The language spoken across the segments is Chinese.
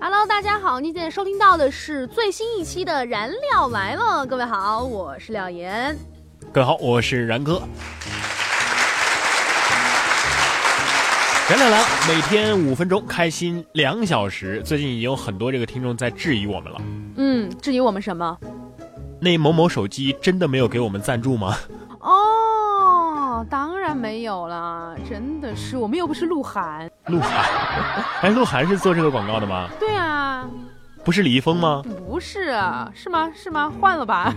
Hello，大家好，你现在收听到的是最新一期的《燃料来了》。各位好，我是廖岩。各位好，我是然哥。燃料来了，每天五分钟，开心两小时。最近已经有很多这个听众在质疑我们了。嗯，质疑我们什么？那某某手机真的没有给我们赞助吗？有了，真的是，我们又不是鹿晗。鹿晗，哎，鹿晗是做这个广告的吗？对啊。不是李易峰吗？不是啊，是吗？是吗？换了吧。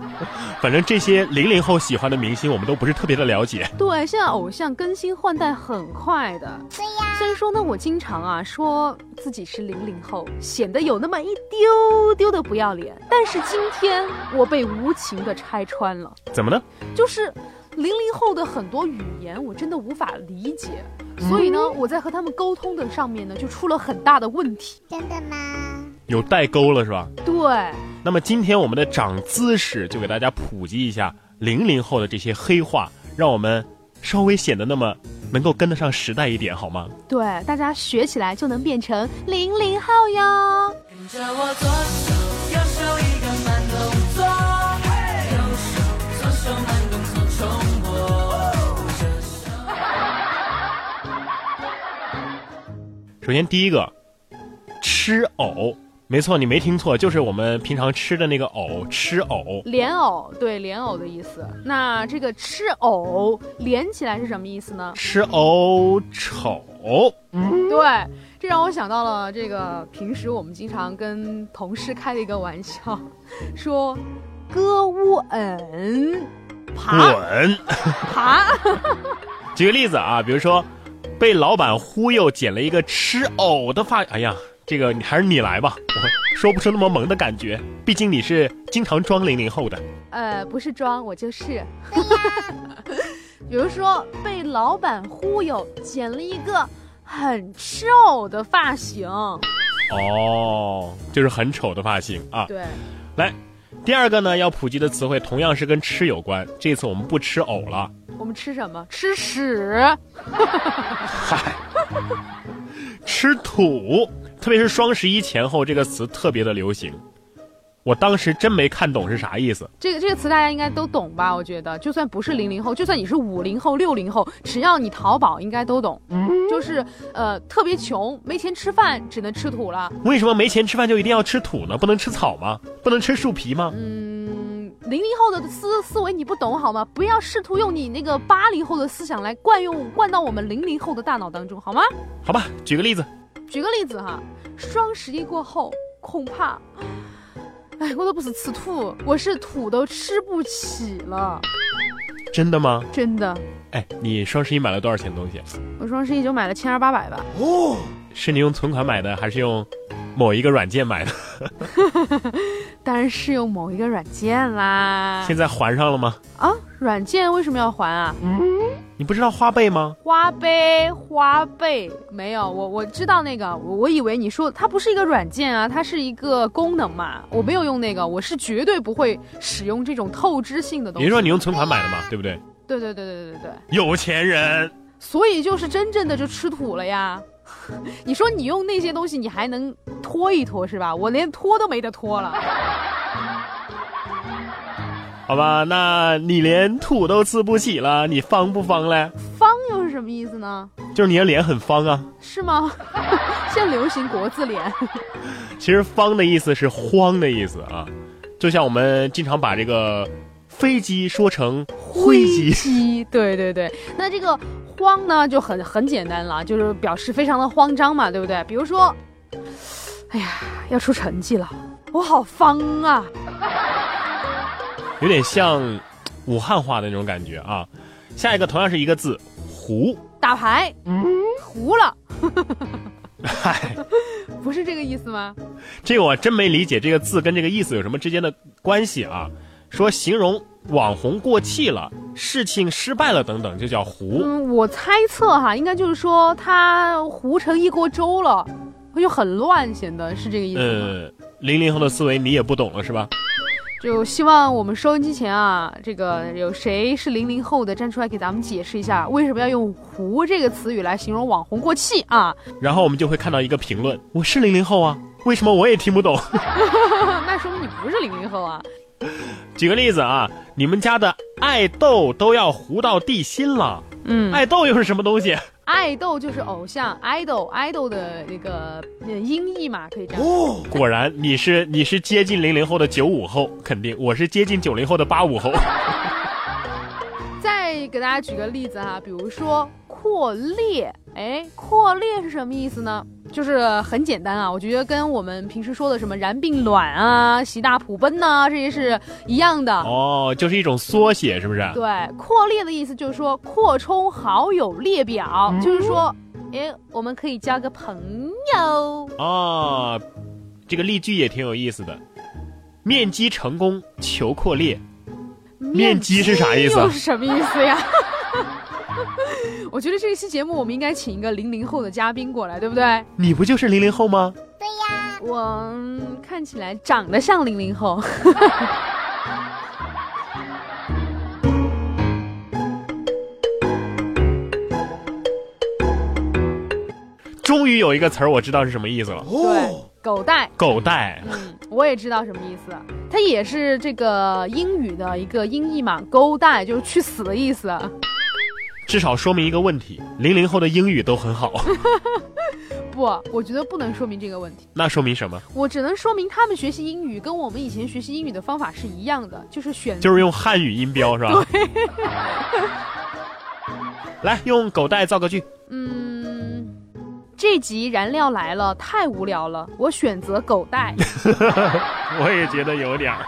反正这些零零后喜欢的明星，我们都不是特别的了解。对，现在偶像更新换代很快的。对呀。虽然说呢，我经常啊说自己是零零后，显得有那么一丢丢的不要脸。但是今天我被无情的拆穿了。怎么呢？就是零零后的很多语言，我真的无法理解。所以呢，我在和他们沟通的上面呢，就出了很大的问题。真的吗？有代沟了是吧？对。那么今天我们的长姿势就给大家普及一下零零后的这些黑话，让我们稍微显得那么能够跟得上时代一点，好吗？对，大家学起来就能变成零零后哟。跟着我左手右手一个慢首先第一个，吃藕。没错，你没听错，就是我们平常吃的那个藕，吃藕，莲藕，对，莲藕的意思。那这个吃藕连起来是什么意思呢？吃藕丑。嗯对，这让我想到了这个平时我们经常跟同事开的一个玩笑，说歌乌恩爬滚爬。举个例子啊，比如说被老板忽悠剪了一个吃藕的发，哎呀。这个你还是你来吧，我说不出那么萌的感觉，毕竟你是经常装零零后的。呃，不是装，我就是。比如说被老板忽悠剪了一个很吃藕的发型。哦，就是很丑的发型啊。对。来，第二个呢要普及的词汇同样是跟吃有关，这次我们不吃藕了。我们吃什么？吃屎。嗨。吃土。特别是双十一前后，这个词特别的流行。我当时真没看懂是啥意思。这个这个词大家应该都懂吧？我觉得，就算不是零零后，就算你是五零后、六零后，只要你淘宝，应该都懂。嗯就是呃，特别穷，没钱吃饭，只能吃土了。为什么没钱吃饭就一定要吃土呢？不能吃草吗？不能吃树皮吗？嗯，零零后的思思维你不懂好吗？不要试图用你那个八零后的思想来惯用惯到我们零零后的大脑当中，好吗？好吧，举个例子。举个例子哈，双十一过后，恐怕，哎，我都不是吃土，我是土都吃不起了。真的吗？真的。哎，你双十一买了多少钱东西？我双十一就买了千儿八百吧。哦，是你用存款买的，还是用某一个软件买的？当然是用某一个软件啦。现在还上了吗？啊，软件为什么要还啊？你不知道花呗吗？花呗，花呗没有，我我知道那个，我我以为你说它不是一个软件啊，它是一个功能嘛，我没有用那个，我是绝对不会使用这种透支性的东西。你说你用存款买的嘛，对不对？对对对对对对对。有钱人。所以就是真正的就吃土了呀。你说你用那些东西，你还能拖一拖是吧？我连拖都没得拖了。好吧，那你连土都吃不起了，你方不方嘞？方又是什么意思呢？就是你的脸很方啊。是吗？现在流行国字脸。其实“方”的意思是“慌”的意思啊，就像我们经常把这个飞机说成灰机。对对对，那这个“慌”呢就很很简单了，就是表示非常的慌张嘛，对不对？比如说，哎呀，要出成绩了，我好方啊。有点像武汉话的那种感觉啊！下一个同样是一个字“胡”，打牌，嗯，胡了，嗨，不是这个意思吗？这个我真没理解，这个字跟这个意思有什么之间的关系啊？说形容网红过气了，事情失败了等等，就叫糊。嗯，我猜测哈，应该就是说他糊成一锅粥了，就很乱，显得是这个意思吗？呃，零零后的思维你也不懂了是吧？就希望我们收音机前啊，这个有谁是零零后的，站出来给咱们解释一下，为什么要用“糊”这个词语来形容网红过气啊？然后我们就会看到一个评论：我是零零后啊，为什么我也听不懂？那说明你不是零零后啊。举个例子啊，你们家的爱豆都要糊到地心了。嗯，爱豆又是什么东西？爱豆就是偶像，idol，idol 的那个音译嘛，可以这样。哦，果然你是你是接近零零后的九五后，肯定我是接近九零后的八五后。再给大家举个例子哈，比如说扩列，哎，扩列是什么意思呢？就是很简单啊，我觉得跟我们平时说的什么然并卵啊、习大普奔呐这些是一样的。哦，就是一种缩写，是不是？对，扩列的意思就是说扩充好友列表，就是说，哎，我们可以交个朋友。哦，这个例句也挺有意思的，面基成功求扩列。面基是啥意思？又是什么意思呀？我觉得这一期节目我们应该请一个零零后的嘉宾过来，对不对？你不就是零零后吗？对呀，我看起来长得像零零后。终于有一个词儿我知道是什么意思了。对，狗带。狗带。嗯，我也知道什么意思，它也是这个英语的一个音译嘛，狗带就是去死的意思。至少说明一个问题：零零后的英语都很好。不，我觉得不能说明这个问题。那说明什么？我只能说明他们学习英语跟我们以前学习英语的方法是一样的，就是选，就是用汉语音标，是吧？对。来，用狗带造个句。嗯，这集燃料来了，太无聊了，我选择狗带。我也觉得有点儿，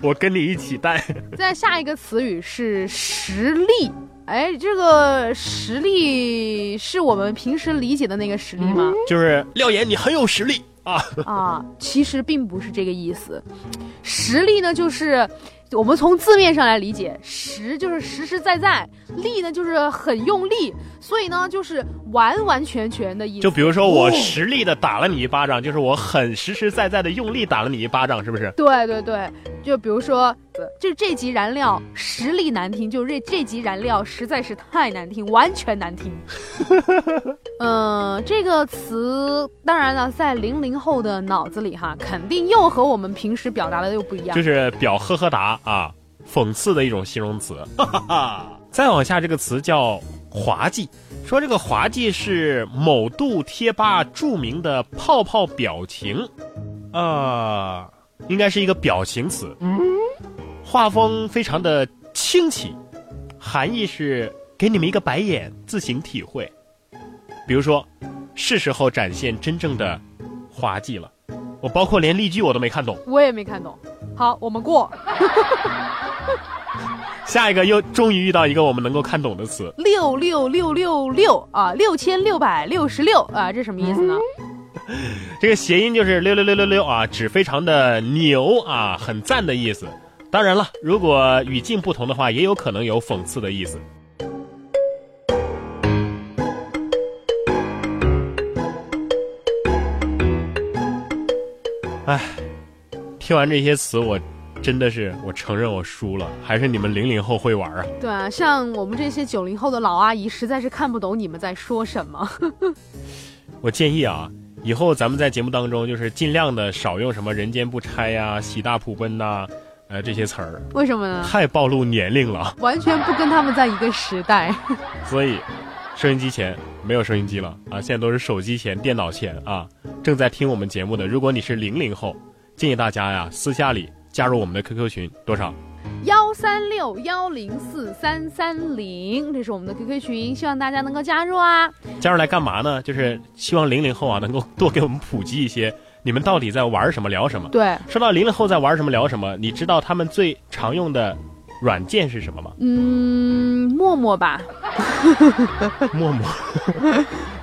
我跟你一起带。再下一个词语是实力。哎，这个实力是我们平时理解的那个实力吗？就是廖岩，你很有实力啊！啊，其实并不是这个意思。实力呢，就是我们从字面上来理解，实就是实实在在，力呢就是很用力，所以呢就是完完全全的意思。就比如说我实力的打了你一巴掌，就是我很实实在在的用力打了你一巴掌，是不是？对对对，就比如说。就这集燃料实力难听，就这这集燃料实在是太难听，完全难听。嗯，这个词当然了，在零零后的脑子里哈，肯定又和我们平时表达的又不一样。就是表呵呵哒啊，讽刺的一种形容词。再往下，这个词叫滑稽，说这个滑稽是某度贴吧著名的泡泡表情，啊，应该是一个表情词。画风非常的清奇，含义是给你们一个白眼，自行体会。比如说，是时候展现真正的滑稽了。我包括连例句我都没看懂，我也没看懂。好，我们过。下一个又终于遇到一个我们能够看懂的词，六六六六六啊，六千六百六十六啊，这什么意思呢？这个谐音就是六六六六六啊，指非常的牛啊，很赞的意思。当然了，如果语境不同的话，也有可能有讽刺的意思。哎，听完这些词，我真的是，我承认我输了，还是你们零零后会玩啊？对啊，像我们这些九零后的老阿姨，实在是看不懂你们在说什么。我建议啊，以后咱们在节目当中，就是尽量的少用什么“人间不拆”呀、“喜大普奔”呐。呃，这些词儿为什么呢？太暴露年龄了，完全不跟他们在一个时代。所以，收音机前没有收音机了啊，现在都是手机前、电脑前啊，正在听我们节目的。如果你是零零后，建议大家呀，私下里加入我们的 QQ 群，多少？幺三六幺零四三三零，这是我们的 QQ 群，希望大家能够加入啊。加入来干嘛呢？就是希望零零后啊，能够多给我们普及一些。你们到底在玩什么？聊什么？对，说到零零后在玩什么？聊什么？你知道他们最常用的软件是什么吗？嗯，陌陌吧。陌陌，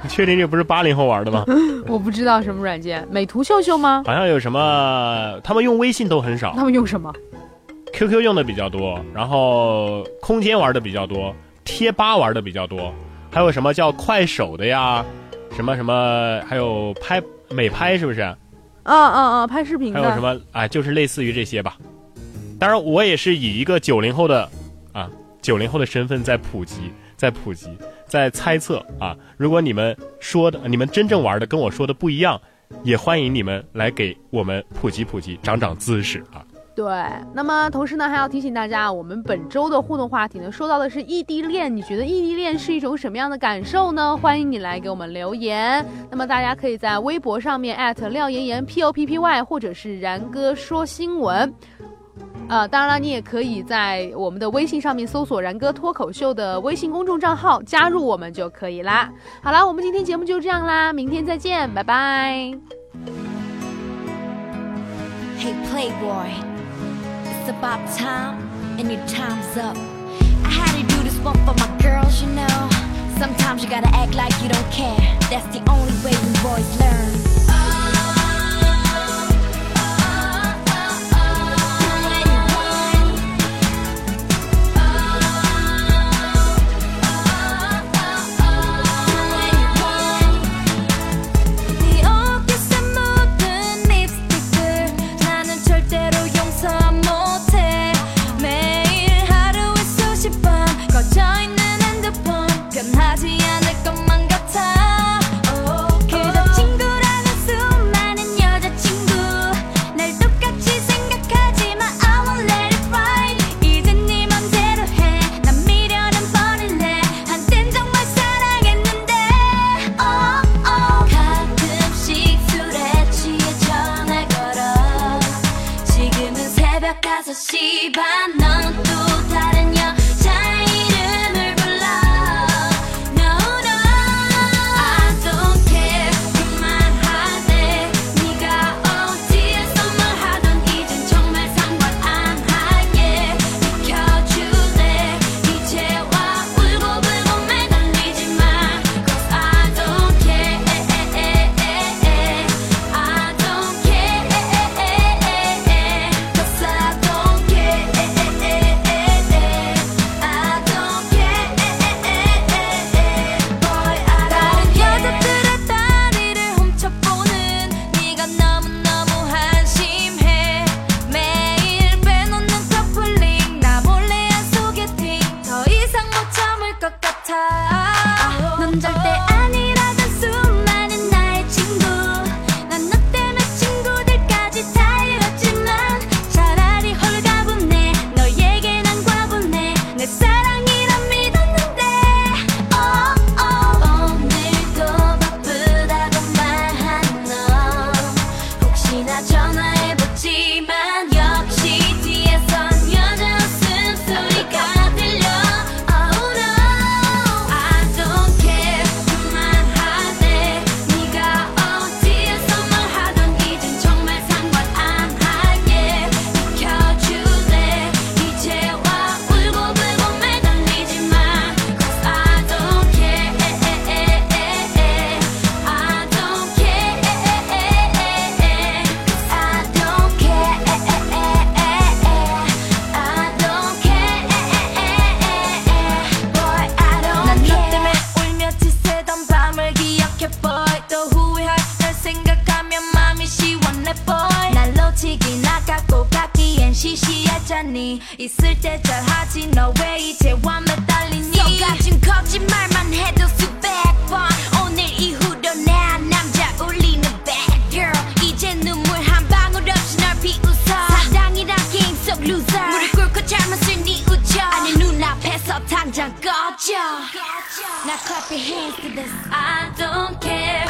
你确定这不是八零后玩的吗？我不知道什么软件，美图秀秀吗？好像有什么，他们用微信都很少。他们用什么？QQ 用的比较多，然后空间玩的比较多，贴吧玩的比较多，还有什么叫快手的呀？什么什么？还有拍美拍是不是？啊啊啊！拍视频还有什么？哎，就是类似于这些吧。当然，我也是以一个九零后的啊九零后的身份在普及，在普及，在猜测啊。如果你们说的，你们真正玩的跟我说的不一样，也欢迎你们来给我们普及普及，长长姿势啊。对，那么同时呢，还要提醒大家，我们本周的互动话题呢，说到的是异地恋，你觉得异地恋是一种什么样的感受呢？欢迎你来给我们留言。那么大家可以在微博上面廖妍妍 P O P P Y，或者是然哥说新闻。呃，当然了，你也可以在我们的微信上面搜索“然哥脱口秀”的微信公众账号，加入我们就可以啦。好啦，我们今天节目就这样啦，明天再见，拜拜。Hey Playboy。It's about time, and your time's up. I had to do this one for my girls, you know. Sometimes you gotta act like you don't care. That's the only way we boys learn. 있을 때 잘하지 너 왜 이제 와 매달리니? 속가진 거짓말만 해도 수백 번. 오늘 이후로 내 남자 울리는 bad girl. 이제 눈물 한 방울 없이 널 비웃어. 사랑이란 게임 속 loser. 무릎 꿇고 잘못을 뉘우쳐. 아니 눈앞에서 당장 꺼져. Now clap your hands to this. I don't care